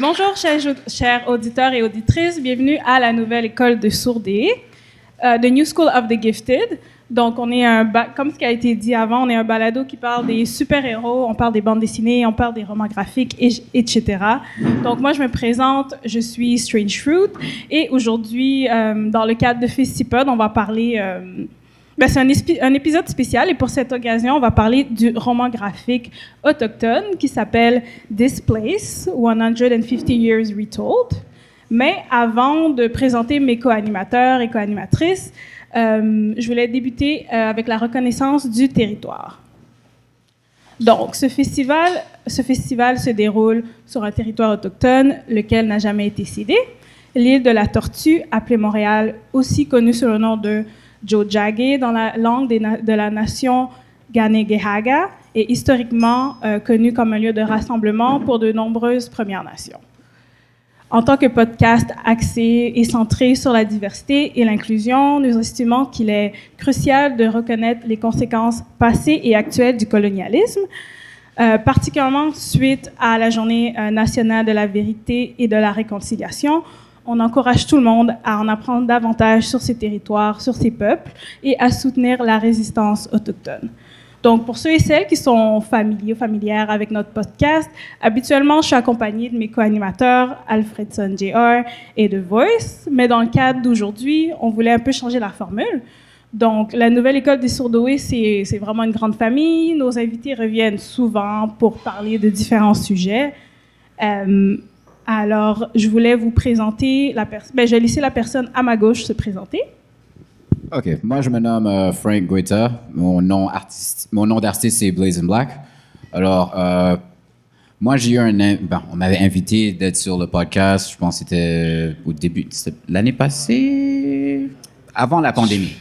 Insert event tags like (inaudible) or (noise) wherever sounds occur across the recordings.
bonjour, chers, auditeurs et auditrices. Bienvenue à la nouvelle école de sourdé, euh, The New School of the Gifted. Donc, on est un, comme ce qui a été dit avant, on est un balado qui parle des super-héros, on parle des bandes dessinées, on parle des romans graphiques, et- etc. Donc, moi, je me présente, je suis Strange Fruit, et aujourd'hui, euh, dans le cadre de Festipod, on va parler... euh, ben, c'est un, épisode spécial et pour cette occasion, on va parler du roman graphique autochtone qui s'appelle This Place, 150 Years Retold. Mais avant de présenter mes co-animateurs et co-animatrices, euh, je voulais débuter euh, avec la reconnaissance du territoire. Donc, ce festival, ce festival se déroule sur un territoire autochtone, lequel n'a jamais été cédé. L'île de la Tortue, appelée Montréal, aussi connue sous le nom de Jojage dans la langue de la nation Ganegehaga, est historiquement euh, connue comme un lieu de rassemblement pour de nombreuses Premières Nations. En tant que podcast axé et centré sur la diversité et l'inclusion, nous estimons qu'il est crucial de reconnaître les conséquences passées et actuelles du colonialisme, euh, particulièrement suite à la Journée euh, nationale de la vérité et de la réconciliation. On encourage tout le monde à en apprendre davantage sur ces territoires, sur ces peuples et à soutenir la résistance autochtone. Donc, pour ceux et celles qui sont familiers ou familières avec notre podcast, habituellement, je suis accompagnée de mes co-animateurs Alfredson Jr. et de Voice, mais dans le cadre d'aujourd'hui, on voulait un peu changer la formule. Donc, la nouvelle école des sourdoués, c'est c'est vraiment une grande famille. Nos invités reviennent souvent pour parler de différents sujets. Euh, alors, je voulais vous présenter la personne. Ben, je vais laisser la personne à ma gauche se présenter. OK. Moi, je me nomme euh, Frank Guetta. Mon nom, d'artiste, c'est Blazing Black. Alors, euh, moi, j'ai eu un... on m'avait invité d'être sur le podcast. Je pense que c'était au début... L'année passée? Avant la pandémie.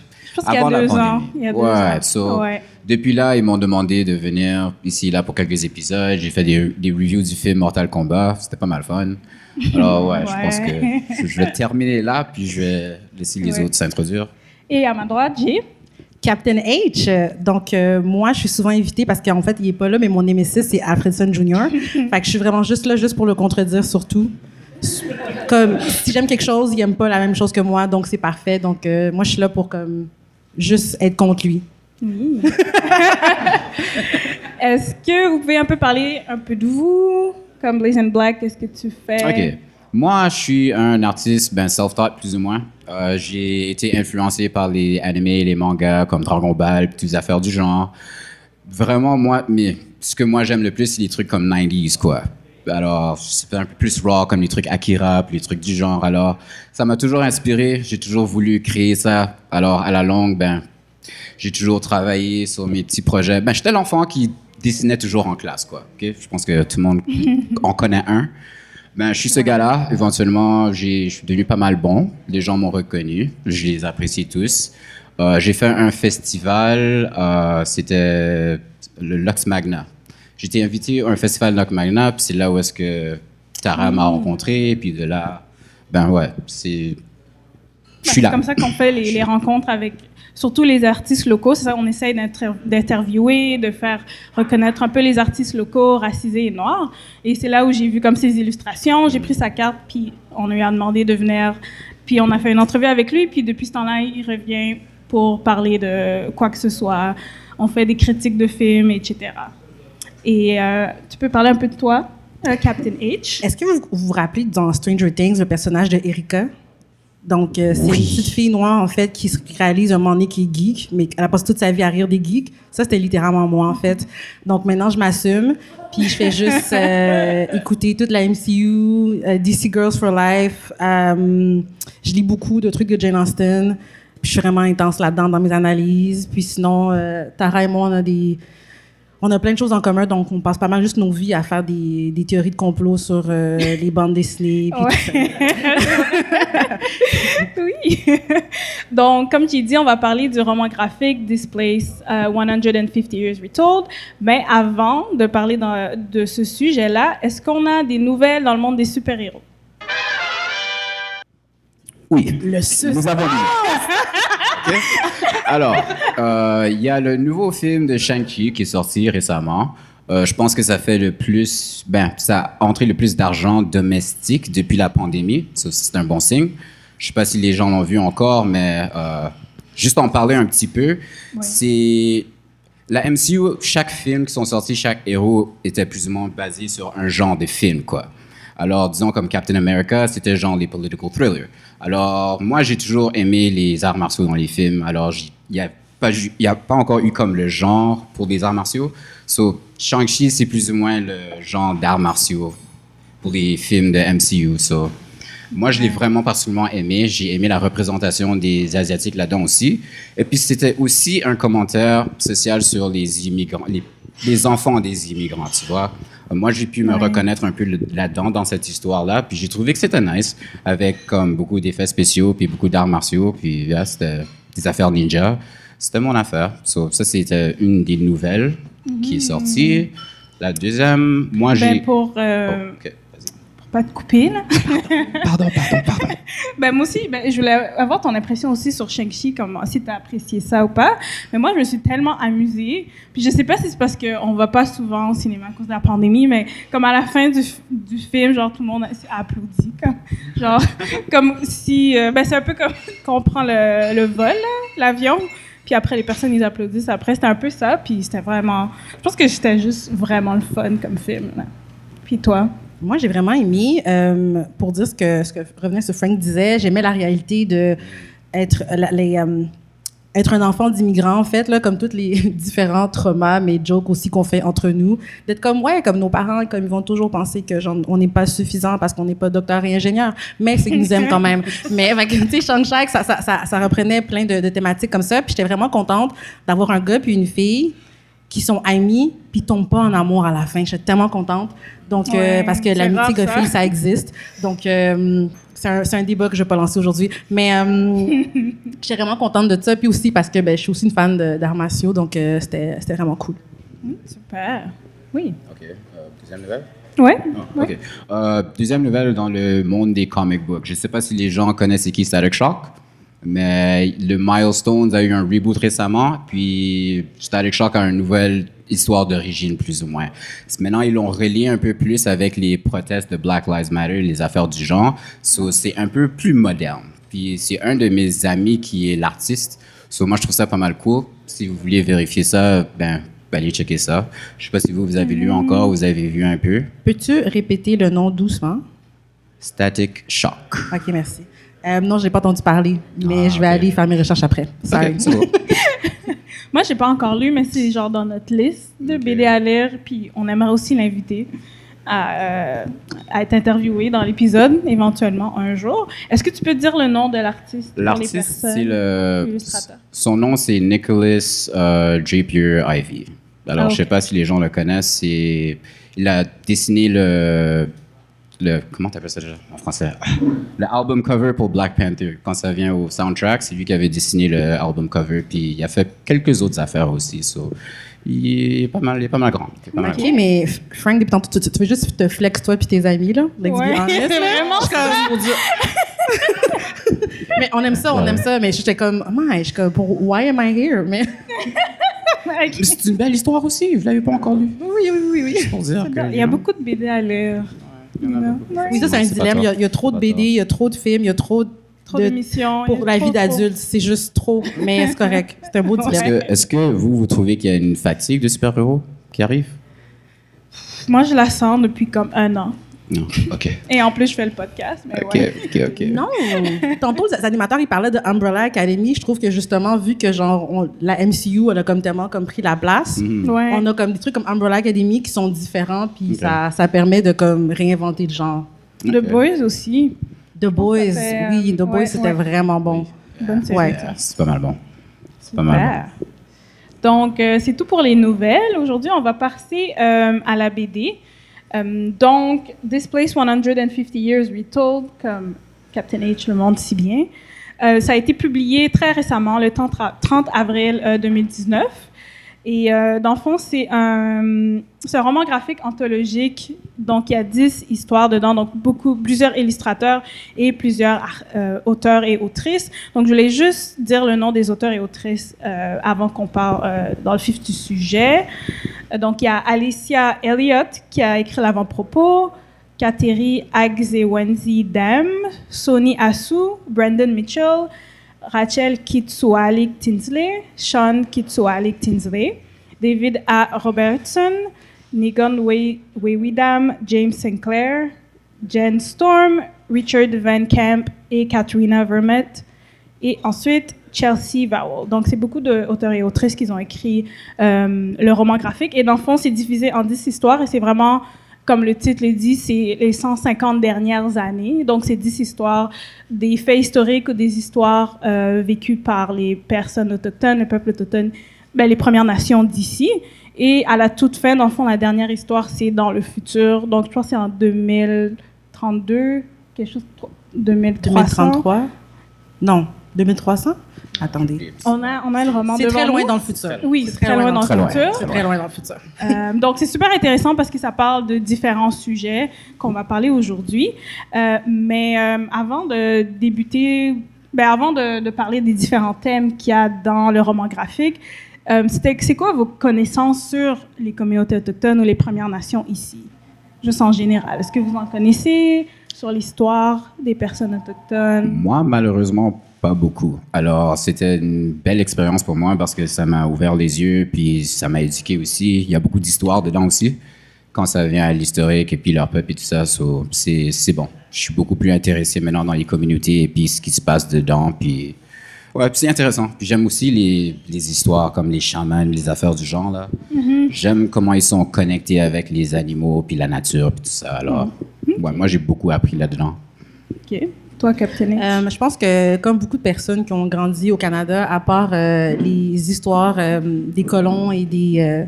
Pense qu'il y a deux ans. pandémie. Il y a deux ouais, ans. so, Ouais. Depuis là, ils m'ont demandé de venir ici là pour quelques épisodes. J'ai fait des, des reviews du film Mortal Kombat. C'était pas mal fun. Alors ouais, je pense que je, vais terminer là, puis je vais laisser les autres s'introduire. Et à ma droite, j'ai. Captain H. Donc, euh, moi, je suis souvent invitée parce qu'en fait, il est pas là, mais mon némésis, c'est Alfredson Jr. (laughs) fait que je suis vraiment juste là, juste pour le contredire, surtout. Comme, si j'aime quelque chose, il aime pas la même chose que moi, donc c'est parfait. Donc, euh, moi, je suis là pour, comme, juste être contre lui. (laughs) Est-ce que vous pouvez un peu parler un peu de vous? Comme Blazing Black, qu'est-ce que tu fais? Ok. Moi, je suis un artiste ben, self-taught, plus ou moins. Euh, j'ai été influencé par les animés, les mangas comme Dragon Ball, puis toutes les affaires du genre. Vraiment, moi, mais ce que moi j'aime le plus, c'est les trucs comme 90s, quoi. Alors, c'est un peu plus raw, comme les trucs Akira, puis les trucs du genre. Alors, ça m'a toujours inspiré. J'ai toujours voulu créer ça. Alors, à la longue, ben, j'ai toujours travaillé sur mes petits projets. Ben, j'étais l'enfant qui dessinait toujours en classe, quoi. ok? Je pense que tout le monde (laughs) en connaît un. Ben, je suis ce gars-là. Éventuellement, je suis devenu pas mal bon. Les gens m'ont reconnu. Je les apprécie tous. Euh, j'ai fait un festival. euh, C'était le Lux Magna. Été invité à un festival Lux Magna. Puis c'est là où est-ce que Tara m'a rencontré. Puis de là, ben ouais, c'est. Je Ben, suis là. C'est comme ça qu'on fait les, les rencontres avec surtout les artistes locaux. C'est ça, on essaye d'inter- d'interviewer, de faire reconnaître un peu les artistes locaux, racisés et noirs. Et c'est là où j'ai vu comme ces illustrations. J'ai pris sa carte, puis on lui a demandé de venir. Puis on a fait une entrevue avec lui. Puis depuis ce temps-là, il revient pour parler de quoi que ce soit. On fait des critiques de films, etc. Et euh, tu peux parler un peu de toi, euh, Captain H. Est-ce que vous vous vous rappelez dans Stranger Things le personnage de Erika? Donc, euh, c'est Oui. une petite fille noire, en fait, qui se réalise un moment donné qui est geek, mais elle a passé toute sa vie à rire des geeks. Ça, c'était littéralement moi, en fait. Donc, maintenant, je m'assume, puis je fais juste euh, écouter toute la MCU, euh, DC Girls for Life. euh, je lis beaucoup de trucs de Jane Austen, puis je suis vraiment intense là-dedans dans mes analyses. Puis sinon, euh, Tara et moi, on a des... On a plein de choses en commun, donc on passe pas mal juste nos vies à faire des, des théories de complot sur euh, (laughs) les bandes dessinées. puis tout ça. (laughs) oui. (laughs) Donc, comme tu dis, on va parler du roman graphique Displace euh, 150 Years Retold. Mais avant de parler dans- de ce sujet-là, est-ce qu'on a des nouvelles dans le monde des super-héros? Oui. Le sus. Nous avons lu. OK? Alors, euh, il y a le nouveau film de Shang-Chi qui est sorti récemment. Euh, je pense que ça fait le plus, ben, ça a entré le plus d'argent domestique depuis la pandémie. C'est un bon signe. Je sais pas si les gens l'ont vu encore, mais euh, juste en parler un petit peu, c'est la MCU. Chaque film qui sont sortis, chaque héros était plus ou moins basé sur un genre de film, quoi. Alors, disons comme Captain America, c'était genre les political thrillers. Alors, moi, j'ai toujours aimé les arts martiaux dans les films. Alors, il n'y a, pas ju- y a pas encore eu comme le genre pour des arts martiaux. So, Shang-Chi, c'est plus ou moins le genre d'arts martiaux pour les films de MCU. So, moi, je l'ai vraiment particulièrement aimé. J'ai aimé la représentation des Asiatiques là-dedans aussi. Et puis, c'était aussi un commentaire social sur les immigrants, les, les enfants des immigrants, tu vois. Moi, j'ai pu me reconnaître un peu là-dedans, dans cette histoire-là. Puis, j'ai trouvé que c'était nice, avec comme beaucoup d'effets spéciaux, puis beaucoup d'arts martiaux, puis yeah, c'était des affaires ninja. C'était mon affaire. So, ça, c'était une des nouvelles qui est sortie. La deuxième, moi, j'ai... Ben, pour, euh, Oh, pas te couper, là. (laughs) Pardon, pardon, pardon. (laughs) Ben, moi aussi, ben, je voulais avoir ton impression aussi sur Shang-Chi, comme si tu as apprécié ça ou pas. Mais moi, je me suis tellement amusée. Puis je sais pas si c'est parce qu'on va pas souvent au cinéma à cause de la pandémie, mais comme à la fin du, du film, genre tout le monde a applaudi. Comme, genre, (laughs) comme si. euh, ben, c'est un peu comme quand on prend le, le vol, l'avion. Puis après, les personnes, ils applaudissent. Après, c'était un peu ça. Puis c'était vraiment. Je pense que c'était juste vraiment le fun comme film. là. Puis toi? Moi, j'ai vraiment aimé, euh, pour dire ce que, ce que revenait ce Frank disait, j'aimais la réalité de être, la- les, euh, être un enfant d'immigrant, en fait, là, comme tous les (laughs) différents traumas, mais jokes aussi qu'on fait entre nous, d'être comme, ouais, comme nos parents, comme ils vont toujours penser que genre, on n'est pas suffisant parce qu'on n'est pas docteur et ingénieur, mais c'est qu'ils nous aiment quand même. (laughs) Mais, tu sais, Shang Shaq, ça, ça, ça, ça reprenait plein de, de thématiques comme ça, puis j'étais vraiment contente d'avoir un gars puis une fille qui sont amis puis tombent pas en amour à la fin. J'étais tellement contente. Donc, euh, parce que l'amitié rare, ça. ça existe. Donc, euh, c'est un, c'est un débat que je vais pas lancer aujourd'hui. Mais euh, (laughs) j'étais vraiment contente de ça. Puis aussi parce que ben, je suis aussi une fan martiaux. Donc, euh, c'était c'était vraiment cool. Super. Oui. OK. euh, deuxième nouvelle? Ouais. Ah, OK. Euh, deuxième nouvelle dans le monde des comic books. Je ne sais pas si les gens connaissent c'est qui Static Shock, mais le Milestones a eu un reboot récemment, puis Static Shock a une nouvelle histoire d'origine, plus ou moins. Maintenant, ils l'ont relié un peu plus avec les protestes de Black Lives Matter, les affaires du genre. So, c'est un peu plus moderne. Puis c'est un de mes amis qui est l'artiste. So, moi, je trouve ça pas mal cool. Si vous vouliez vérifier ça, ben, allez checker ça. Je sais pas si vous, vous avez lu encore, vous avez vu un peu. Peux-tu répéter le nom doucement? Static Shock. OK, merci. Euh, non, j'ai pas entendu parler, mais Ah, je vais aller faire mes recherches après. Sorry. Ok, c'est bon. (laughs) Moi, j'ai pas encore lu, mais c'est genre dans notre liste de Ok. BD à lire. Puis on aimerait aussi l'inviter à, euh, à être interviewé dans l'épisode, éventuellement un jour. Est-ce que tu peux dire le nom de l'artiste L'artiste, c'est le. l'illustrateur. Son nom, c'est Nicholas euh, Drapier Ivy. Alors, Ah, je sais pas si les gens le connaissent. C'est, il a dessiné le, le comment t'appelles ça déjà en français? Le album cover pour Black Panther. Quand ça vient au soundtrack, c'est lui qui avait dessiné le album cover. Puis il a fait quelques autres affaires aussi. So, il est pas mal, il est pas mal grand. Pas mal OK, grand. mais Frank, depuis tantôt, tu, tu- tu veux juste te flex toi puis tes amis, là? Let's be Ouais, honest, c'est vraiment Dieu. mais on aime ça, on aime ça, mais j'étais comme, oh my, je suis comme, pour, why am I here? Mais, (laughs) c'est une belle histoire aussi. Vous l'avez pas encore lu oui, oui, oui, oui. Pour dire que, Il y a beaucoup de BD à lire. Il y en a beaucoup. Oui, ça, c'est un dilemme. Il y, a, tort. il y a trop de BD, il y a trop de films, il y a trop de, Trop d'émissions. pour la vie d'adulte. C'est juste trop, mais c'est correct. C'est un beau Est-ce dilemme. que, est-ce que vous, vous trouvez qu'il y a une fatigue de super-héros qui arrive? Moi, je la sens depuis comme un an. Non. OK. Et en plus, je fais le podcast. Mais OK, ouais. OK, OK. Non. Tantôt, les animateurs, ils parlaient de Umbrella Academy. Je trouve que justement, vu que genre on- la MCU, elle a comme tellement comme pris la place, Mhm. Ouais. on a comme des trucs comme Umbrella Academy qui sont différents, puis ça, ça permet de comme réinventer le genre. The. Boys aussi. The Boys, fait, euh, oui, The Boys, c'était ouais. vraiment bon. Bonne série. Ouais. Yeah, c'est pas mal bon. C'est pas mal Super. Donc, euh, c'est tout pour les nouvelles. Aujourd'hui, on va passer euh, à la BD. Euh, donc, This Place 150 Years Retold, comme Captain H le montre si bien. Euh, ça a été publié très récemment, le 30, ra- 30 avril euh, 2019. Et euh, dans le fond, c'est un, un roman graphique anthologique. Donc, il y a 10 histoires dedans, donc beaucoup, plusieurs illustrateurs et plusieurs euh, auteurs et autrices. Donc, je voulais juste dire le nom des auteurs et autrices euh, avant qu'on parle dans le vif du sujet. Donc, il y a Alicia Elliott qui a écrit l'avant-propos, Kateri Agzewenzi Dam, Sony Asu, Brandon Mitchell, Rachel Kitsualik Tinsley, Sean Kitsualik Tinsley, David A. Robertson, Nigon Weiwidam, James Sinclair, Jen Storm, Richard Van Camp et Katrina Vermette. Et ensuite, Chelsea Vowell. Donc, c'est beaucoup d'auteurs et autrices qui ont écrit euh, le roman graphique. Et dans le fond, c'est divisé en 10 histoires et c'est vraiment, comme le titre le dit, c'est les 150 dernières années. Donc, c'est 10 histoires, des faits historiques ou des histoires euh, vécues par les personnes autochtones, le peuple autochtone, ben, les Premières Nations d'ici. Et à la toute fin, dans le fond, la dernière histoire, c'est dans le futur. Donc, je pense que c'est en 2032, quelque chose, 2300. 2033? Non, 2300? Attendez. On a, on a le roman C'est très loin nous. dans le futur. Oui, C'est très loin dans le futur. C'est très loin dans le futur. Euh, donc, c'est super intéressant parce que ça parle de différents sujets qu'on va parler aujourd'hui. Euh, mais euh, avant de débuter, ben, avant de, de parler des différents thèmes qu'il y a dans le roman graphique, euh, c'était- c'est quoi vos connaissances sur les communautés autochtones ou les Premières Nations ici? Juste en général. Est-ce que vous en connaissez sur l'histoire des personnes autochtones? Moi, malheureusement, pas beaucoup. Alors, c'était une belle expérience pour moi parce que ça m'a ouvert les yeux, puis ça m'a éduqué aussi. Il y a beaucoup d'histoires dedans aussi, quand ça vient à l'historique et puis leur peuple et tout ça. so, c'est c'est bon. Je suis beaucoup plus intéressé maintenant dans les communautés et puis ce qui se passe dedans. Puis, Ouais, puis c'est intéressant. Puis j'aime aussi les, les histoires comme les chamans, les affaires du genre, là. J'aime comment ils sont connectés avec les animaux, puis la nature, puis tout ça. Alors, ouais, moi, j'ai beaucoup appris là-dedans. OK. Toi, Captain? Euh, je pense que, comme beaucoup de personnes qui ont grandi au Canada, à part euh, les histoires euh, des colons et des,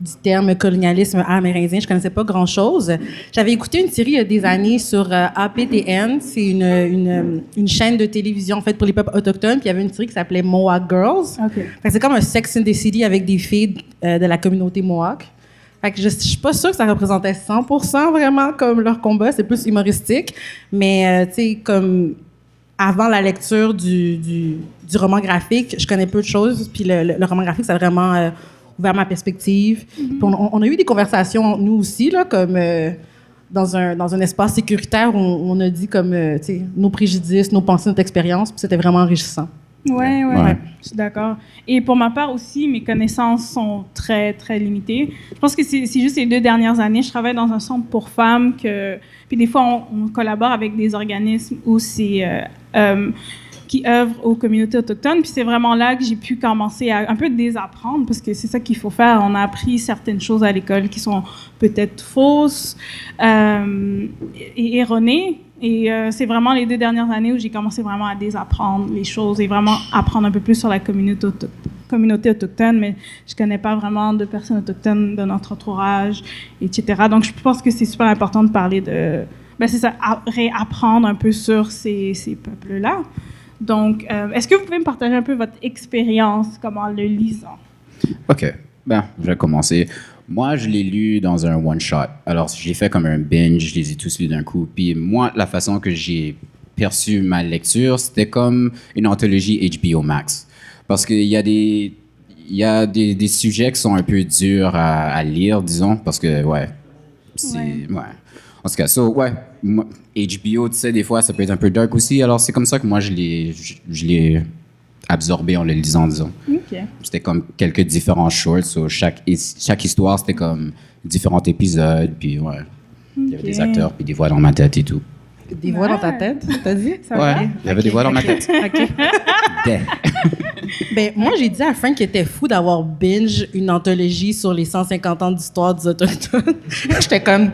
du terme colonialisme amérindien, je connaissais pas grand-chose. J'avais écouté une série il y a des années sur APTN. C'est une, une, une chaîne de télévision en fait pour les peuples autochtones. Puis il y avait une série qui s'appelait Mohawk Girls. OK. Fait que c'est comme un Sex in the City avec des filles de la communauté Mohawk. Fait que je, je suis pas sûre que ça représentait 100% vraiment comme leur combat, c'est plus humoristique. Mais, euh, tu sais, comme avant la lecture du, du, du roman graphique, je connais peu de choses. Puis le, le- le roman graphique, ça a vraiment euh, ouvert ma perspective. Puis on, on a eu des conversations, nous aussi, là, comme euh, dans, un, dans un espace sécuritaire où on, on a dit comme, nos préjudices, nos pensées, notre expérience. Puis c'était vraiment enrichissant. Ouais, ouais, Ouais. je suis d'accord. Et pour ma part aussi, mes connaissances sont très, très limitées. Je pense que c'est juste les deux dernières années. Je travaille dans un centre pour femmes que, puis des fois, on, on collabore avec des organismes où c'est euh, euh, qui œuvrent aux communautés autochtones. Puis c'est vraiment là que j'ai pu commencer à un peu désapprendre parce que c'est ça qu'il faut faire. On a appris certaines choses à l'école qui sont peut-être fausses euh, et erronées. Et euh, c'est vraiment les deux dernières années où j'ai commencé vraiment à désapprendre les choses et vraiment apprendre un peu plus sur la communauté, auto- communauté autochtone. Mais je connais pas vraiment de personnes autochtones de notre entourage, etc. Donc je pense que c'est super important de parler de, ben c'est ça, réapprendre un peu sur ces, peuples-là. Donc, euh, est-ce que vous pouvez me partager un peu votre expérience comme en le lisant? OK. Ben, je vais commencer. Moi, je l'ai lu dans un one-shot. Alors, je l'ai fait comme un binge, je les ai tous lus d'un coup. Puis moi, la façon que j'ai perçu ma lecture, c'était comme une anthologie HBO Max. Parce qu'il y a des... Il y a des, des sujets qui sont un peu durs à, à lire, disons, parce que, ouais, c'est... Ouais. Ouais. En tout cas, so, ouais, HBO, tu sais, des fois, ça peut être un peu dark aussi. Alors, c'est comme ça que moi, je l'ai, je, je l'ai absorbé en le lisant, disons. OK. C'était comme quelques différents shorts. so chaque, chaque histoire, c'était comme différents épisodes. Puis, ouais. Il y avait des acteurs, puis des voix dans ma tête et tout. Des voix dans ta tête, t'as dit? Ça ouais, va? il y avait des voix dans ma tête. OK. (laughs) (laughs) Ben, moi, j'ai dit à Frank qu'il était fou d'avoir binge une anthologie sur les 150 ans d'histoire des Autochtones. j'étais comme,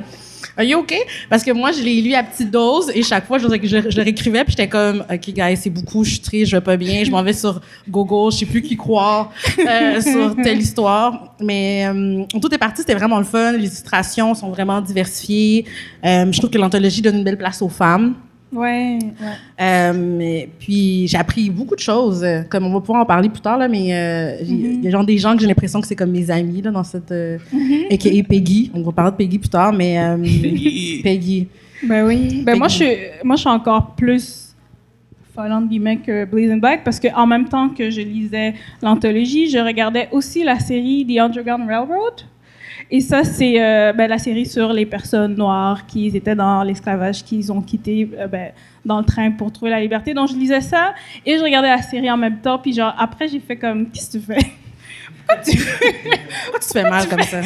Are you OK? Parce que moi, je l'ai lu à petite dose et chaque fois, je, je, je le réécrivais puis j'étais comme, OK, guys, c'est beaucoup, je suis triste, je vais pas bien, je m'en vais sur Google, je sais plus qui croire euh, (laughs) sur telle histoire. Mais euh, tout est parti, c'était vraiment le fun. Les illustrations sont vraiment diversifiées. Euh, je trouve que l'anthologie donne une belle place aux femmes. Ouais, ouais. Euh, mais puis j'ai appris beaucoup de choses, euh, comme on va pouvoir en parler plus tard là, mais euh, j'ai- il y a genre des gens que j'ai l'impression que c'est comme mes amis là dans cette euh, aka Peggy. On va parler de Peggy plus tard, mais euh, Peggy. (laughs) Ben oui. Ben moi, que- je suis, moi, je suis encore plus folle, entre guillemets, que Blazing Black parce qu'en même temps que je lisais l'anthologie, je regardais aussi la série The Underground Railroad. Et ça, c'est euh, ben, la série sur les personnes noires qui étaient dans l'esclavage, qui ont quitté euh, ben, dans le train pour trouver la liberté. Donc, je lisais ça et je regardais la série en même temps. Puis, genre, après, j'ai fait comme, qu'est-ce que tu fais? (laughs) Pourquoi tu... Pourquoi tu te fais mal comme (laughs) ça,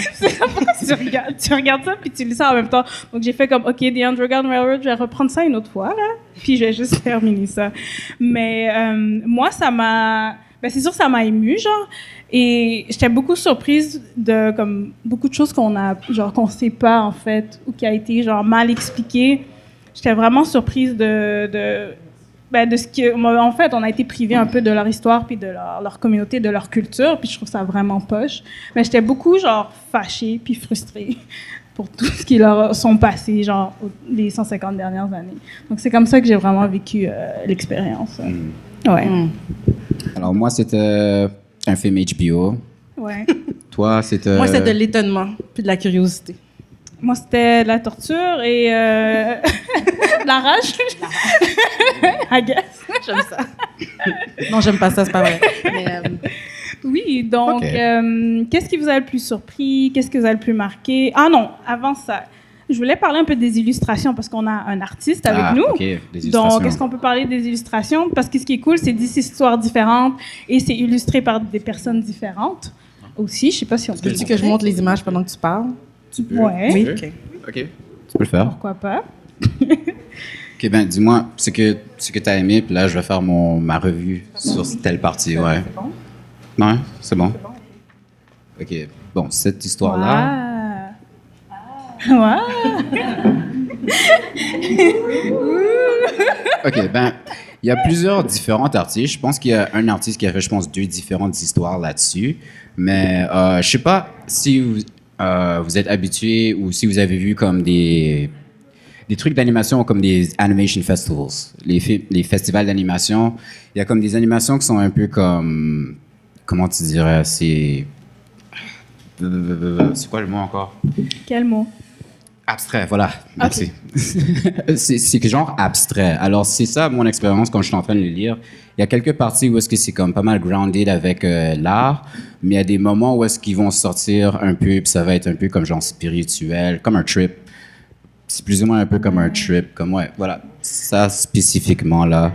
pourquoi tu regardes, tu regardes ça puis tu lis ça en même temps? Donc j'ai fait comme OK, The Underground Railroad, je vais reprendre ça une autre fois là, puis je vais juste (laughs) terminer ça. Mais euh, moi ça m'a ben, c'est sûr ça m'a ému genre. Et j'étais beaucoup surprise de comme beaucoup de choses qu'on a genre qu'on sait pas en fait ou qui a été genre mal expliqué. J'étais vraiment surprise de, de ben, de ce que en fait on a été privé un peu de leur histoire puis de leur, leur communauté de leur culture puis je trouve ça vraiment poche. Mais j'étais beaucoup genre fâchée puis frustrée (laughs) pour tout ce qui leur sont passés genre les 150 dernières années. Donc c'est comme ça que j'ai vraiment vécu euh, l'expérience. Ouais. Hmm. Alors, moi, c'était un film HBO. ouais (laughs) Toi, c'était. Moi, c'est de l'étonnement puis de la curiosité. moi c'était de la torture et euh, de (laughs) la rage (laughs) I guess J'aime ça. non, j'aime pas ça, c'est pas vrai. Mais, euh, Oui, donc, euh, qu'est-ce qui vous a le plus surpris? Qu'est-ce que vous a le plus marqué? Ah non, avant ça, je voulais parler un peu des illustrations parce qu'on a un artiste avec Ah, nous. ok, des Donc, illustrations. est-ce qu'on peut parler des illustrations? Parce que ce qui est cool, c'est 10 histoires différentes et c'est illustré par des personnes différentes aussi. Je sais pas si on peut veux-tu que je montre les images pendant que tu parles? Tu peux. Ouais. Oui. Ok. Tu peux le faire. Pourquoi pas? (laughs) Ok, ben dis-moi ce que, ce que tu as aimé, puis là, je vais faire mon, ma revue sur telle partie, ouais. Ouais, c'est bon. Ok, bon, cette histoire-là. Ah. Ok, ben, il y a plusieurs différents artistes. Je pense qu'il y a un artiste qui a fait, je pense, deux différentes histoires là-dessus. Mais euh, je sais pas si vous, euh, vous êtes habitué ou si vous avez vu comme des, des trucs d'animation comme des animation festivals, les, les festivals d'animation. Il y a comme des animations qui sont un peu comme, comment tu dirais, c'est, c'est quoi le mot encore? Quel mot? Abstrait, voilà. Merci. (laughs) c'est c'est que genre abstrait. Alors, c'est ça mon expérience quand je suis en train de le lire. Il y a quelques parties où est-ce que c'est comme pas mal grounded avec euh, l'art, mais il y a des moments où est-ce qu'ils vont sortir un peu, puis ça va être un peu comme genre spirituel, comme un trip. C'est plus ou moins un peu comme un trip, comme ouais, voilà. Ça spécifiquement là.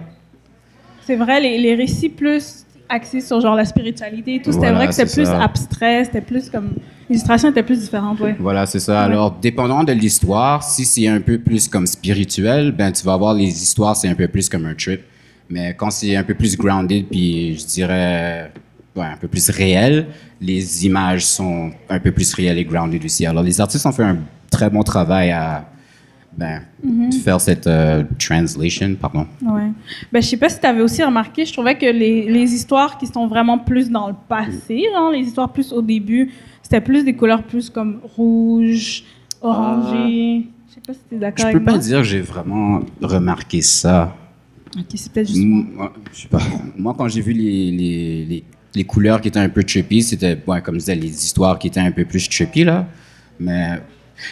C'est vrai, les, les récits plus axés sur genre la spiritualité et tout, c'était Voilà, vrai que c'était plus ça. abstrait, c'était plus comme. L'illustration était plus différente, ouais. Voilà, c'est ça. Alors, dépendant de l'histoire, si c'est un peu plus comme spirituel, ben tu vas voir les histoires, c'est un peu plus comme un trip. Mais quand c'est un peu plus grounded, puis je dirais ouais, un peu plus réel, les images sont un peu plus réelles et grounded aussi. Alors, les artistes ont fait un très bon travail à ben, faire cette euh, translation, pardon. Ouais. Ben, je sais pas si tu avais aussi remarqué, je trouvais que les, les histoires qui sont vraiment plus dans le passé, genre, les histoires plus au début, c'était plus des couleurs plus comme rouge, orangé. Je sais pas si tu es d'accord Je avec peux pas moi. dire que j'ai vraiment remarqué ça. Ok, c'est peut-être juste Mm, ouais, je sais pas. Moi, quand j'ai vu les, les, les, les couleurs qui étaient un peu trippy, c'était, ouais, comme je disais, les histoires qui étaient un peu plus trippy, là. Mais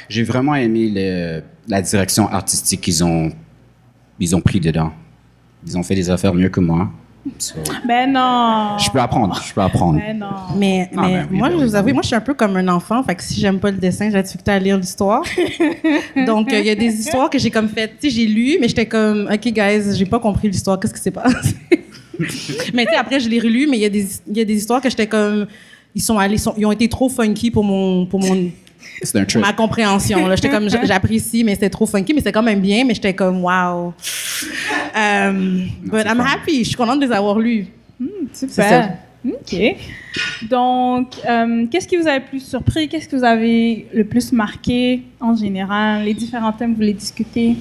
j'ai vraiment aimé le- la direction artistique qu'ils ont, ils ont pris dedans. Ils ont fait des affaires mieux que moi. So, Ben non. je peux apprendre, je peux apprendre. Ben non. Mais, Ah, mais ben oui, moi, ben je oui, vous avoue, oui. moi, je suis un peu comme un enfant. Fait que si j'aime pas le dessin, j'ai la difficulté à lire l'histoire. (laughs) Donc, euh, il y a des histoires que j'ai comme fait. Tu sais, j'ai lu, mais j'étais comme, OK, guys, j'ai pas compris l'histoire. Qu'est-ce qui s'est passé? (laughs) mais tu sais, après, je l'ai relu, mais il y, a des- il y a des histoires que j'étais comme. Ils, sont allés, sont- ils ont été trop funky pour, mon, pour mon, C'est un trip. ma compréhension. là. J'étais comme, j'apprécie, mais c'était trop funky, mais c'était quand même bien, mais j'étais comme, wow. Um, but c'est I'm fun. happy. Je suis contente de les avoir lus. Super. OK. Donc, euh, qu'est-ce qui vous a le plus surpris? Qu'est-ce que vous avez le plus marqué en général? Les différents thèmes que vous voulez discuter?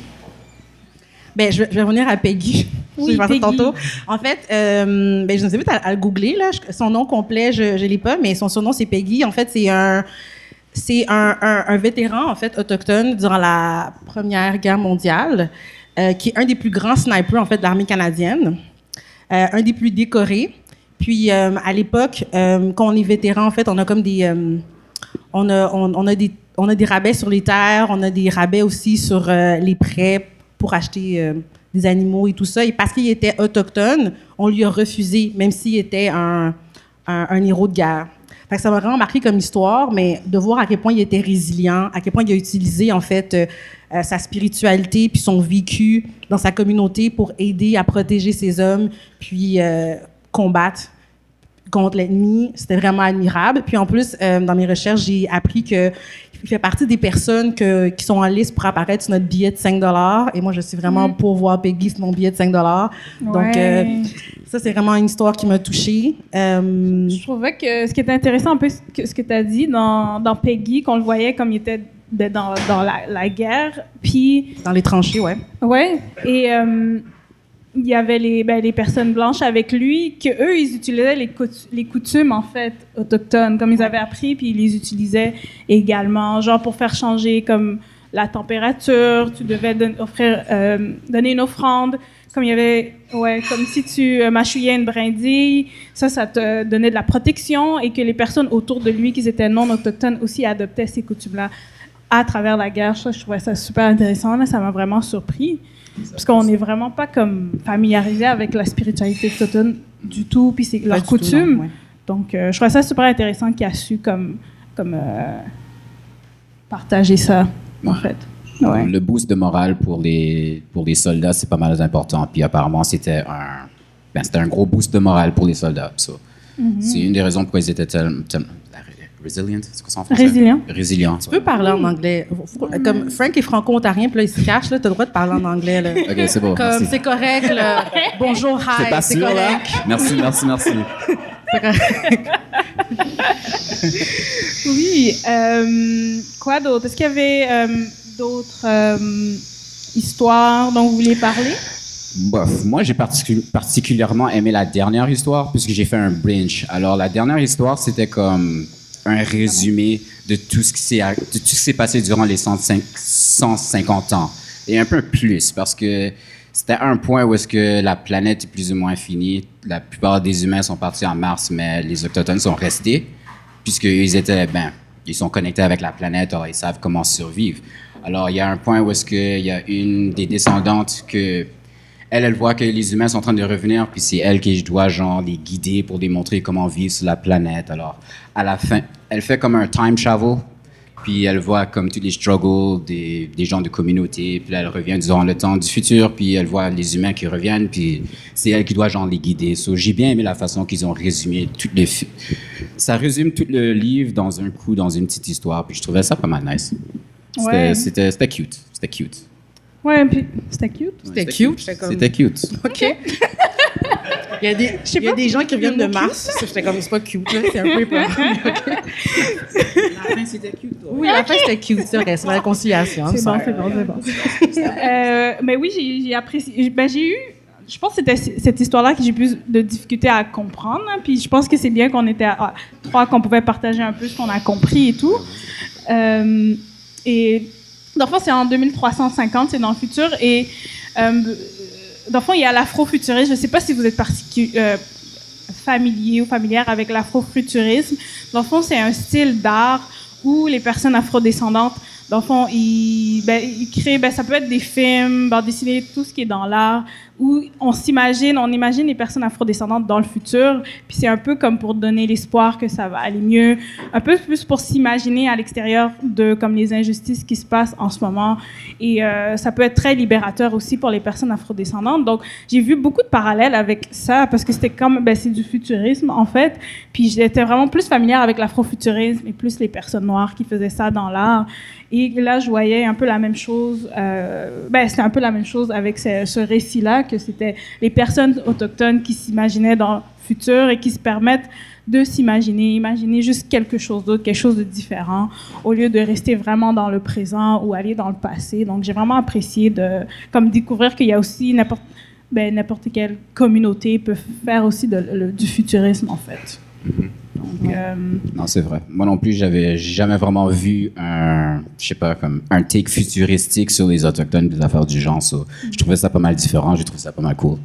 Ben, je, vais- je vais revenir à Peggy. (laughs) Oui, je Peggy. tantôt. En fait, euh, ben, je vous invite à, à le googler. Là. Je- son nom complet, je ne l'ai pas, mais son surnom, c'est Peggy. En fait, c'est un, c'est un, vétéran, en fait, autochtone durant la Première Guerre mondiale, euh, qui est un des plus grands snipers, en fait, de l'armée canadienne, euh, un des plus décorés. Puis, euh, à l'époque, quand on est vétéran, en fait, on a comme des... on a, on, a des, rabais sur les terres, on a des rabais aussi sur les prêts pour acheter des animaux et tout ça. Et parce qu'il était autochtone, on lui a refusé, même s'il était un héros de guerre. Ça m'a vraiment marqué comme histoire, mais de voir à quel point il était résilient, à quel point il a utilisé en fait euh, euh, sa spiritualité puis son vécu dans sa communauté pour aider à protéger ses hommes, puis euh, combattre contre l'ennemi. C'était vraiment admirable. Puis en plus, euh, dans mes recherches, j'ai appris que il fait partie des personnes que, qui sont en liste pour apparaître sur notre billet de 5 Et moi, je suis vraiment pour voir Peggy sur mon billet de 5 Donc, Ouais. euh, ça, c'est vraiment une histoire qui m'a touchée. Euh, Je trouvais que ce qui était intéressant, un peu ce que, tu as dit dans, dans Peggy, qu'on le voyait comme il était dans, dans la, la guerre. Puis, dans les tranchées, ouais. ouais. Et euh, il y avait les, ben, les personnes blanches avec lui, que eux ils utilisaient les, coutu- les coutumes, en fait, autochtones, comme ils avaient appris, puis ils les utilisaient également, genre pour faire changer comme la température, tu devais don- offrir, euh, donner une offrande, comme il y avait, ouais, comme si tu euh, mâchouillais une brindille, ça, ça te donnait de la protection et que les personnes autour de lui, qui étaient non autochtones, aussi adoptaient ces coutumes-là à travers la guerre. Ça, je trouvais ça super intéressant. Là, ça m'a vraiment surpris. Parce qu'on n'est vraiment pas comme familiarisé avec la spiritualité autochtone du tout, puis c'est leur coutume. ouais. Donc, euh, je trouvais ça super intéressant qu'il a su comme, comme euh, partager ça, en fait. Ouais. Le boost de morale pour les, pour les soldats, c'est pas mal important. Puis apparemment, c'était un, ben, un gros boost de morale pour les soldats. Mm-hmm. C'est une des raisons pourquoi ils étaient tellement. Resilient, c'est quoi ça en français? Résilient. Résilient. Tu peux parler en anglais. Faut- Comme Frank est franco-ontarien, puis là, il se cache, là, t'as le droit de parler en anglais, là. Ok, c'est bon. Comme, c'est correct, là. (laughs) Bonjour, hi, C'est pas c'est sûr, là? correct. Merci, merci, merci. C'est correct. (laughs) Oui. euh, quoi d'autre? Est-ce qu'il y avait euh, d'autres euh, histoires dont vous vouliez parler? Bof, moi j'ai particu- particulièrement aimé la dernière histoire puisque j'ai fait un brinch. Alors la dernière histoire c'était comme un résumé de tout ce qui s'est tout ce qui s'est passé durant les 105 150 ans et un peu plus parce que c'était un point où est-ce que la planète est plus ou moins finie. La plupart des humains sont partis en Mars, mais les autochtones sont restés puisqu'ils étaient ben ils sont connectés avec la planète, alors ils savent comment survivre. Alors il y a un point où est-ce y a une des descendantes que elle, elle voit que les humains sont en train de revenir, puis c'est elle qui doit, genre, les guider pour démontrer comment vivre sur la planète. Alors, à la fin, elle fait comme un time travel, puis elle voit comme tous les struggles des, des gens de communauté, puis elle revient durant le temps du futur, puis elle voit les humains qui reviennent, puis c'est elle qui doit, genre, les guider. So, j'ai bien aimé la façon qu'ils ont résumé toutes les... Ça résume tout le livre dans un coup, dans une petite histoire, puis je trouvais ça pas mal nice. C'était Ouais. c'était- c'était cute. C'était cute. Ouais, puis c'était cute. C'était cute. C'était cute. OK. Il y a des, il y a des gens qui reviennent de Mars. J'étais comme, c'est pas cute. C'est un peu. (laughs) La fin, c'était cute. Oui, la fin, c'était cute. C'est vrai, c'est la réconciliation. C'est bon, c'est bon, c'est bon. Euh, mais oui, j'ai apprécié. Ben, j'ai eu. Je pense que c'était cette histoire-là que j'ai plus de difficulté à comprendre. hein, puis je pense que c'est bien qu'on était à, à trois, qu'on pouvait partager un peu ce qu'on a compris et tout. Euh, et dans fond, c'est en 2350, c'est dans le futur. Et euh, dans fond, il y a l'afrofuturisme. Je ne sais pas si vous êtes euh, familier ou familière avec l'afrofuturisme. Dans le fond, c'est un style d'art où les personnes afrodescendantes, dans le fond, ils, ben, ils créent, ben, ça peut être des films, bandes dessinées, tout ce qui est dans l'art, où on s'imagine, on imagine les personnes afrodescendantes dans le futur, puis c'est un peu comme pour donner l'espoir que ça va aller mieux, un peu plus pour s'imaginer à l'extérieur de comme les injustices qui se passent en ce moment, et euh, ça peut être très libérateur aussi pour les personnes afrodescendantes. Donc j'ai vu beaucoup de parallèles avec ça parce que c'était comme ben, c'est du futurisme en fait, puis j'étais vraiment plus familière avec l'afrofuturisme et plus les personnes noires qui faisaient ça dans l'art. Et là, je voyais un peu la même chose. Euh, ben, c'était un peu la même chose avec ce, ce récit-là, que c'était les personnes autochtones qui s'imaginaient dans le futur et qui se permettent de s'imaginer, imaginer juste quelque chose d'autre, quelque chose de différent, au lieu de rester vraiment dans le présent ou aller dans le passé. Donc, j'ai vraiment apprécié de comme découvrir qu'il y a aussi n'importe ben, n'importe quelle communauté peut faire aussi du futurisme, en fait. Donc, euh, Non, c'est vrai. Moi non plus, j'avais jamais vraiment vu un, je sais pas, comme un take futuristique sur les autochtones, des affaires du genre. so, je trouvais ça pas mal différent, j'ai trouvé ça pas mal cool.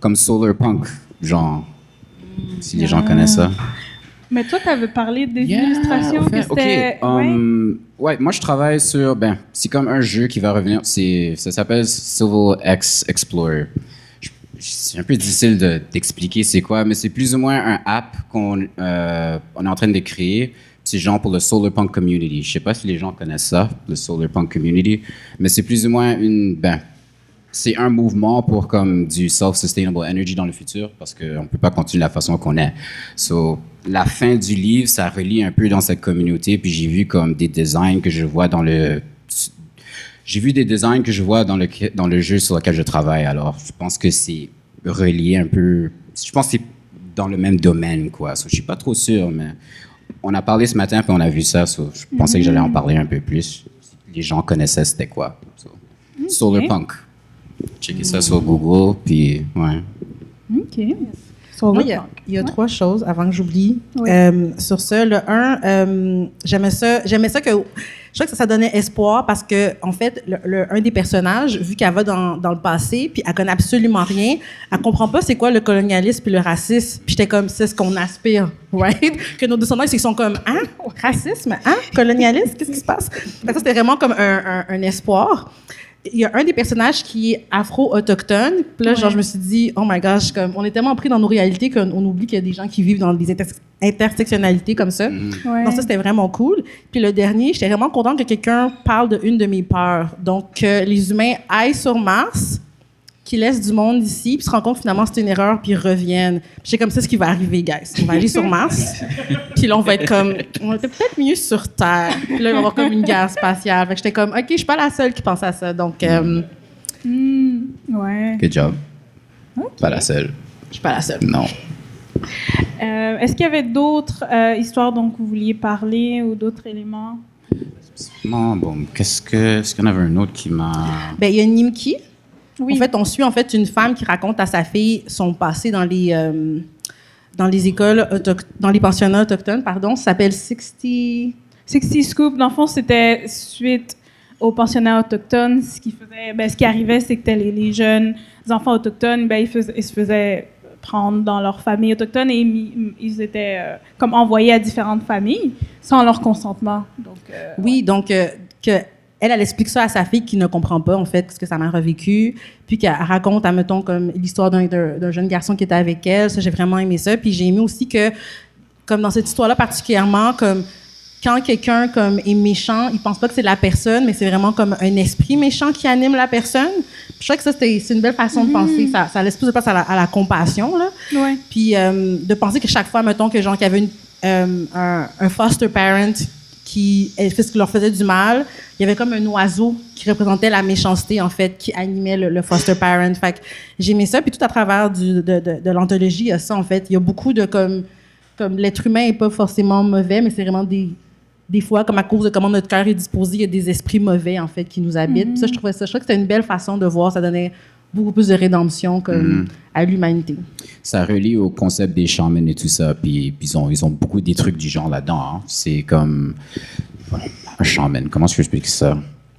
Comme Solar Punk, genre, si les gens connaissent ça. Mais toi, tu avais parlé des Yeah, illustrations au que c'était. um, ouais, moi je travaille sur, ben, c'est comme un jeu qui va revenir, c'est, ça s'appelle Civil X Explorer. C'est un peu difficile de- d'expliquer c'est quoi, mais c'est plus ou moins un app qu'on euh, on est en train de créer. C'est genre pour le Solar Punk Community. Je sais pas si les gens connaissent ça, le Solar Punk Community, mais c'est plus ou moins une, ben, c'est un mouvement pour comme du self-sustainable energy dans le futur parce qu'on ne peut pas continuer de la façon qu'on est. So, la fin du livre, ça relie un peu dans cette communauté. Puis j'ai vu comme des designs que je vois dans le... J'ai vu des designs que je vois dans le, dans le jeu sur lequel je travaille. Alors, je pense que c'est relié un peu... Je pense que c'est dans le même domaine, quoi. So, je suis pas trop sûr, mais on a parlé ce matin, puis on a vu ça. so, je pensais que j'allais en parler un peu plus. Les gens connaissaient c'était quoi. So, Solar Punk. Checker ça sur Google, puis ouais. OK. Moi, il y a, il y a trois choses avant que j'oublie. Oui. Euh, sur ça, le un, euh, j'aimais ça, j'aimais ça que je crois que ça, ça donnait espoir parce que en fait, le, un des personnages, vu qu'elle va dans, dans le passé, puis elle connaît absolument rien, elle comprend pas c'est quoi le colonialisme puis le racisme. Puis j'étais comme c'est ce qu'on aspire, (laughs) right? Que nos descendants ils sont comme hein, racisme, hein, colonialisme, qu'est-ce qui se passe? Ça c'était vraiment comme un- un espoir. Il y a un des personnages qui est afro-autochtone. Puis là, genre, je me suis dit, oh my gosh, comme, on est tellement pris dans nos réalités qu'on on oublie qu'il y a des gens qui vivent dans des inter- intersectionnalités comme ça. Ouais. Donc ça, c'était vraiment cool. Puis le dernier, j'étais vraiment contente que quelqu'un parle de une de mes peurs. Donc, que les humains aillent sur Mars, qui laissent du monde ici, puis se rendent compte que finalement c'est une erreur, puis ils reviennent. Puis c'est comme ça ce qui va arriver, guys. On va aller sur Mars, (laughs) puis là on va être comme, on était peut-être mieux sur Terre. Puis là, il va y avoir comme une guerre spatiale. Fait que j'étais comme, OK, je suis pas la seule qui pense à ça. Donc, euh, Hmm, ouais. Good job. Pas la seule. je suis pas la seule. Non. Euh, Est-ce qu'il y avait d'autres euh, histoires dont vous vouliez parler ou d'autres éléments? Non, bon, qu'est-ce que. Est-ce qu'il y en avait un autre qui m'a. Ben, il y a Nimki. Oui. En fait, on suit en fait une femme qui raconte à sa fille son passé dans les euh, dans les écoles dans les pensionnats autochtones, pardon. Ça s'appelle 60 60 Scoop, dans le fond, c'était suite aux pensionnats autochtones. Ce qui, faisait, ben, ce qui arrivait, c'est que les, les jeunes enfants autochtones, ben, ils, faisaient- ils se faisaient prendre dans leur famille autochtone et ils étaient euh, comme envoyés à différentes familles sans leur consentement. Donc, euh, Oui, donc euh, que elle, elle explique ça à sa fille qui ne comprend pas en fait ce que sa mère a vécu, puis qu'elle raconte, admettons, comme l'histoire d'un- jeune garçon qui était avec elle. Ça, j'ai vraiment aimé ça. Puis j'ai aimé aussi que, comme dans cette histoire-là particulièrement, comme quand quelqu'un comme est méchant, il pense pas que c'est la personne, mais c'est vraiment comme un esprit méchant qui anime la personne. Je crois que ça c'est une belle façon de penser. Ça, ça laisse plus de place à la, à la compassion là. ouais. Puis euh, de penser que chaque fois, mettons que genre qu'il y avait une, euh, un, un foster parent qui ce qui leur faisait du mal, il y avait comme un oiseau qui représentait la méchanceté en fait, qui animait le, le foster parent. Fait j'aimais ça. Puis tout à travers du, de, de, de l'anthologie, il y a ça en fait. Il y a beaucoup de comme comme l'être humain est pas forcément mauvais, mais c'est vraiment des des fois, comme à cause de comment notre cœur est disposé, il y a des esprits mauvais, en fait, qui nous habitent. Puis ça, je trouvais ça, je trouvais que c'était une belle façon de voir. Ça donnait beaucoup plus de rédemption comme, à l'humanité. Ça relie au concept des shamans et tout ça. Puis, puis ils, ont, ils ont beaucoup des trucs du genre là-dedans. hein. C'est comme. voilà, Un shaman, comment est-ce que j'explique ça?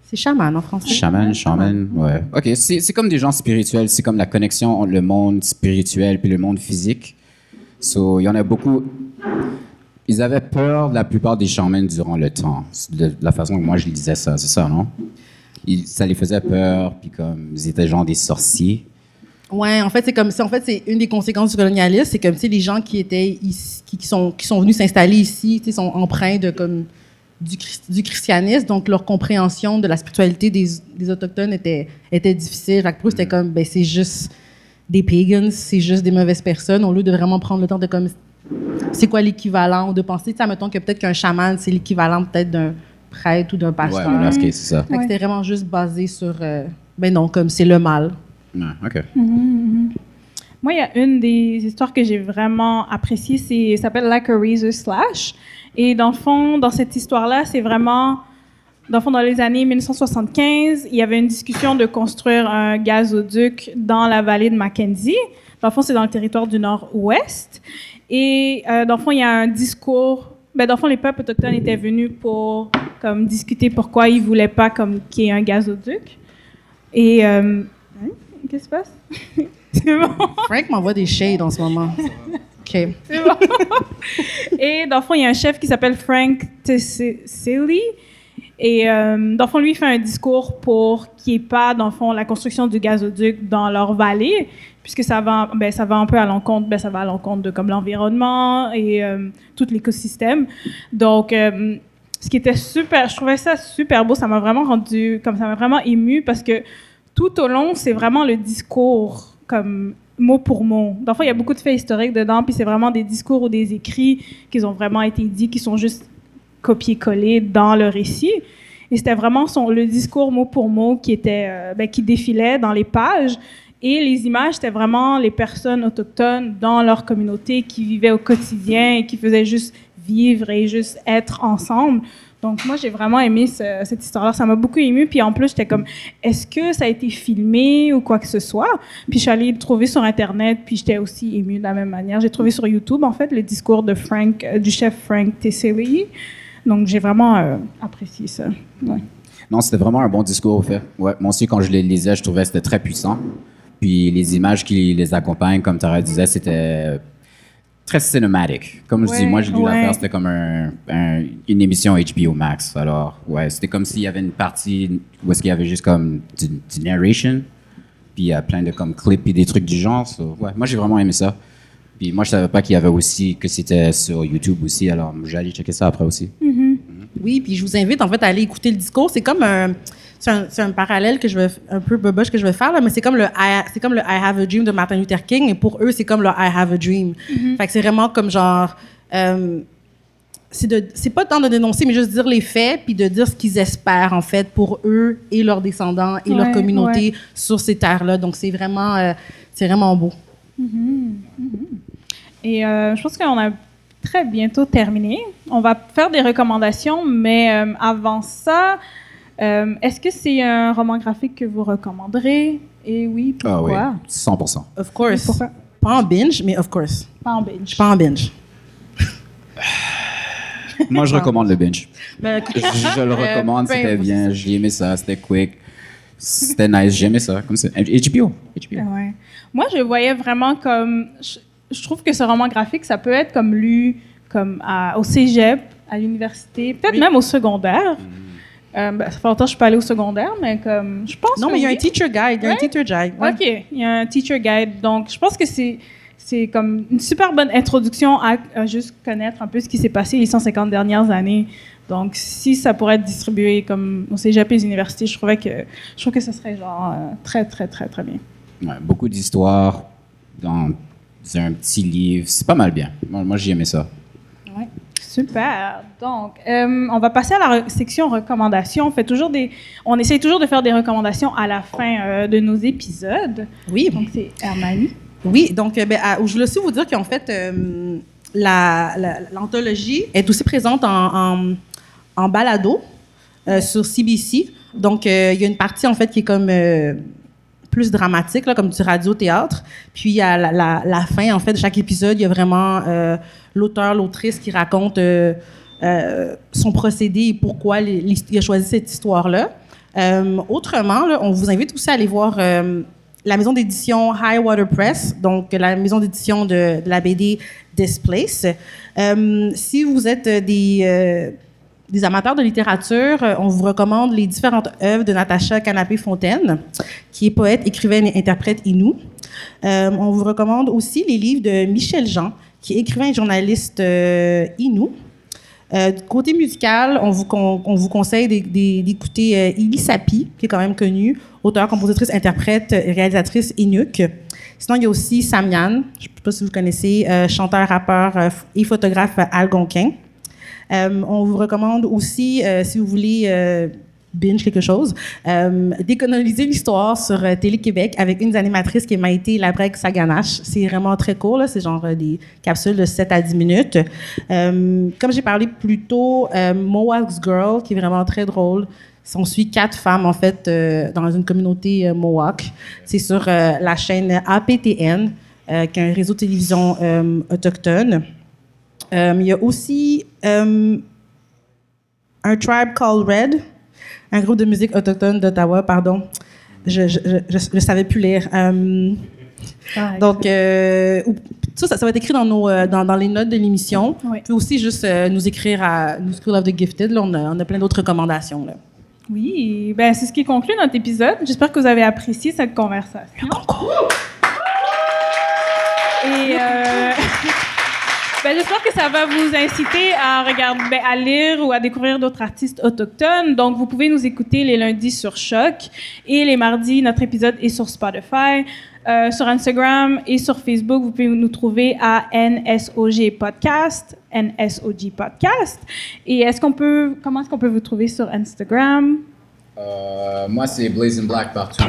C'est chaman en français. Chaman, shaman, ouais. OK, c'est c'est comme des gens spirituels. C'est comme la connexion entre le monde spirituel puis le monde physique. So, il y en a beaucoup. Ils avaient peur de la plupart des shamans durant le temps. C'est De la façon que moi je lisais ça, c'est ça, non? Ils- ça les faisait peur, puis comme ils étaient genre des sorciers. Ouais, en fait, c'est comme ça. En fait, c'est une des conséquences du colonialisme. C'est comme, sais, les gens qui étaient ici, qui, qui sont, qui sont venus s'installer ici, sont empreints de, comme, du, chris- du christianisme. Donc, leur compréhension de la spiritualité des, des Autochtones était, était difficile. Fait que pour c'était comme, ben, c'est juste des pagans, c'est juste des mauvaises personnes, au lieu de vraiment prendre le temps de, comme, c'est quoi l'équivalent, ou de penser, tu mettons que peut-être qu'un chaman, c'est l'équivalent peut-être d'un prêtre ou d'un Ouais, pasteur. c'est ça. Fait que c'était vraiment juste basé sur, euh, ben non, comme c'est le mal. Ouais, OK. Moi, il y a une des histoires que j'ai vraiment appréciées, c'est ça s'appelle Like a Razor Slash. Et dans le fond, dans cette histoire-là, c'est vraiment, dans le fond, dans les années 1975, il y avait une discussion de construire un gazoduc dans la vallée de Mackenzie. Dans le fond, c'est dans le territoire du Nord-Ouest. Et euh, dans le fond, il y a un discours. Ben, dans le fond, les peuples autochtones étaient venus pour comme discuter pourquoi ils voulaient pas comme qu'il y ait un gazoduc. Et euh, hein? qu'est-ce qui se passe? (laughs) C'est bon. Frank m'envoie des shades en ce moment. OK. C'est bon. (laughs) Et dans le fond, il y a un chef qui s'appelle Frank Tessili. Et euh, dans le fond, lui, il fait un discours pour qu'il n'y ait pas, dans le fond, la construction du gazoduc dans leur vallée, puisque ça va, ben, ça va un peu à l'encontre, ben, ça va à l'encontre de comme l'environnement et euh, tout l'écosystème. Donc, euh, ce qui était super, je trouvais ça super beau, ça m'a vraiment rendu, comme ça m'a vraiment ému parce que tout au long, c'est vraiment le discours, comme mot pour mot. Dans il y a beaucoup de faits historiques dedans, puis c'est vraiment des discours ou des écrits qui ont vraiment été dits, qui sont juste copier-coller dans le récit. Et c'était vraiment son, le discours mot pour mot qui, était, euh, ben, qui défilait dans les pages. Et les images, c'était vraiment les personnes autochtones dans leur communauté qui vivaient au quotidien et qui faisaient juste vivre et juste être ensemble. Donc moi, j'ai vraiment aimé ce- cette histoire-là. Ça m'a beaucoup ému. Puis en plus, j'étais comme, est-ce que ça a été filmé ou quoi que ce soit? Puis je suis allée le trouver sur Internet, puis j'étais aussi émue de la même manière. J'ai trouvé sur YouTube, en fait, le discours de Frank, euh, du chef Frank Tesseli. Donc j'ai vraiment euh, apprécié ça. Non, c'était vraiment un bon discours, au fait. Ouais, moi aussi, quand je les lisais, je trouvais que c'était très puissant. Puis les images qui les accompagnent, comme Tara disait, c'était très cinématique. Comme je dis, moi, j'ai lu ouais. l'affaire, c'était comme un- un- une émission HBO Max. Alors, ouais, c'était comme s'il y avait une partie où est-ce qu'il y avait juste comme du, du narration, puis il y a plein de comme clips et des trucs du genre. So, ouais, moi, j'ai vraiment aimé ça. Puis moi, je savais pas qu'il y avait aussi, que c'était sur YouTube aussi, alors j'allais checker ça après aussi. Oui, puis je vous invite en fait à aller écouter le discours. C'est comme un, c'est un, c'est un parallèle que je vais, un peu boboche que je vais faire là, mais c'est comme le I, c'est comme le I Have a Dream de Martin Luther King, et pour eux c'est comme le I Have a Dream. Fait que c'est vraiment comme genre, euh, c'est de, c'est pas tant de dénoncer, mais juste dire les faits, puis de dire ce qu'ils espèrent en fait pour eux et leurs descendants et leur Ouais, communauté sur ces terres-là. Donc c'est vraiment, euh, c'est vraiment beau. Et euh, je pense qu'on a très bientôt terminé. On va faire des recommandations, mais euh, avant ça, euh, est-ce que c'est un roman graphique que vous recommanderez? Et oui, Ah oui, pourquoi? 100%. Of course. Pourquoi? Pas en binge, mais of course. Pas en binge. Pas en binge. (laughs) Moi, je recommande le binge. Ben, Je, je le (laughs) recommande, c'était bien, j'ai aimé ça, c'était quick, c'était nice, j'aimais ça. Comme ça. HBO. HBO. Ouais. Moi, je voyais vraiment comme. Je, je trouve que ce roman graphique, ça peut être comme lu comme à- au cégep, à l'université, peut-être Oui. même au secondaire. Euh, ben, ça fait longtemps que je suis pas allée au secondaire, mais comme je pense. Non, que mais il y a oui. un teacher guide. Il y a un teacher guide. ouais. OK, il y a un teacher guide. Donc, je pense que c'est c'est comme une super bonne introduction à, à juste connaître un peu ce qui s'est passé les 150 dernières années. Donc, si ça pourrait être distribué comme au cégep et les universités, je trouvais que je trouve que ce serait genre euh, très très très très bien. Ouais, beaucoup d'histoires dans un petit livre, c'est pas mal bien. Moi, moi j'ai aimé ça. Super. Donc, euh, on va passer à la section recommandations. On fait toujours des, on essaye toujours de faire des recommandations à la fin euh, de nos épisodes. Oui. Donc, c'est Hermanie. Oui, donc euh, ben, à- je voulais aussi vous dire qu'en fait, euh, la- la- l'anthologie est aussi présente en, en, en balado sur CBC. Donc, il y a une partie, en fait, qui est comme plus dramatique, là, comme du radio-théâtre. Puis, à la, la- la fin, en fait, de chaque épisode, il y a vraiment euh, l'auteur, l'autrice qui raconte euh, euh, son procédé et pourquoi il a choisi cette histoire-là. Autrement, là, on vous invite aussi à aller voir la maison d'édition High Water Press, donc la maison d'édition de, de la BD Displace. Si vous êtes des, des amateurs de littérature, euh, on vous recommande les différentes œuvres de Natacha Canapé-Fontaine, qui est poète, écrivaine et interprète inou. Euh, on vous recommande aussi les livres de Michel Jean, qui est écrivain et journaliste euh, inou. Euh, côté musical, on vous, con- on vous conseille d'é- d'é- d'écouter Ili Sapi, qui est quand même connue, auteure, compositrice, interprète, réalisatrice Inuk. Sinon, il y a aussi Samian, je ne sais pas si vous connaissez, chanteur, rappeur et photographe algonquin. Euh, on vous recommande aussi, euh, si vous voulez euh, binge quelque chose, euh, d'économiser l'histoire sur Télé-Québec avec une des animatrices qui est Maïté Labrec-Saganache. C'est vraiment très court, là, c'est genre des capsules de 7 à 10 minutes. Comme j'ai parlé plus tôt, Mohawk's Girl, qui est vraiment très drôle. On suit quatre femmes, en fait, dans une communauté Mohawk. C'est sur la chaîne APTN, qui est un réseau de télévision autochtone. Euh, il y a aussi euh, un Tribe Called Red, un groupe de musique autochtone d'Ottawa, pardon. Je ne savais plus lire. Euh, donc, euh, ça, va être écrit dans, nos, euh, dans, dans les notes de l'émission. Oui. Puis aussi juste euh, nous écrire à New School of the Gifted. Là, on, a, on a plein d'autres recommandations. Là. Oui, ben c'est ce qui conclut notre épisode. J'espère que vous avez apprécié cette conversation. Et euh, (laughs) ben, j'espère que ça va vous inciter à regarder, ben, à lire ou à découvrir d'autres artistes autochtones. Donc, vous pouvez nous écouter les lundis sur Choc et les mardis, notre épisode est sur Spotify. Euh, sur Instagram et sur Facebook, vous pouvez nous trouver à NSOG Podcast, NSOG Podcast. Et est-ce qu'on peut, comment est-ce qu'on peut vous trouver sur Instagram? Euh, moi, c'est Blazing Black partout.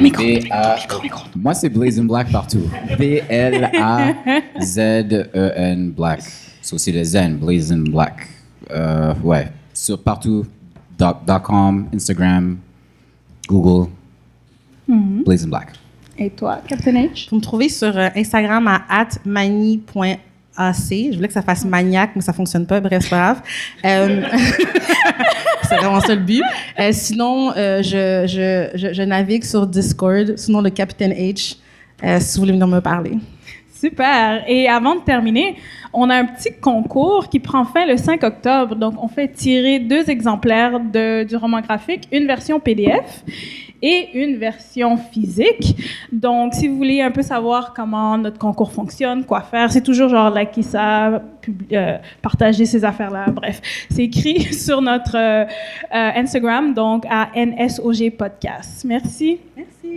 Moi, c'est Blazing Black partout. B-L-A-Z-E-N Black. C'est aussi Zen, Blazing Black. Euh, ouais, sur partout. Dot, dot .com, Instagram, Google. Blazing Black. Et toi, Captain H? Vous me trouvez sur euh, Instagram à atmani.ac. Je voulais que ça fasse maniaque, mais ça fonctionne pas. Bref, c'est pas grave. Euh, (laughs) c'est vraiment ça le but. Euh, sinon, euh, je, je, je, je navigue sur Discord, sinon le Captain H, euh, si vous voulez venir me parler. Super. Et avant de terminer, on a un petit concours qui prend fin le 5 octobre. Donc, on fait tirer deux exemplaires du roman graphique, une version PDF et une version physique. Donc, si vous voulez un peu savoir comment notre concours fonctionne, quoi faire, c'est toujours genre liker ça, pub- euh, partager ces affaires-là. Bref, c'est écrit (laughs) sur notre euh, euh, Instagram, donc à NSOG Podcast. Merci. Merci.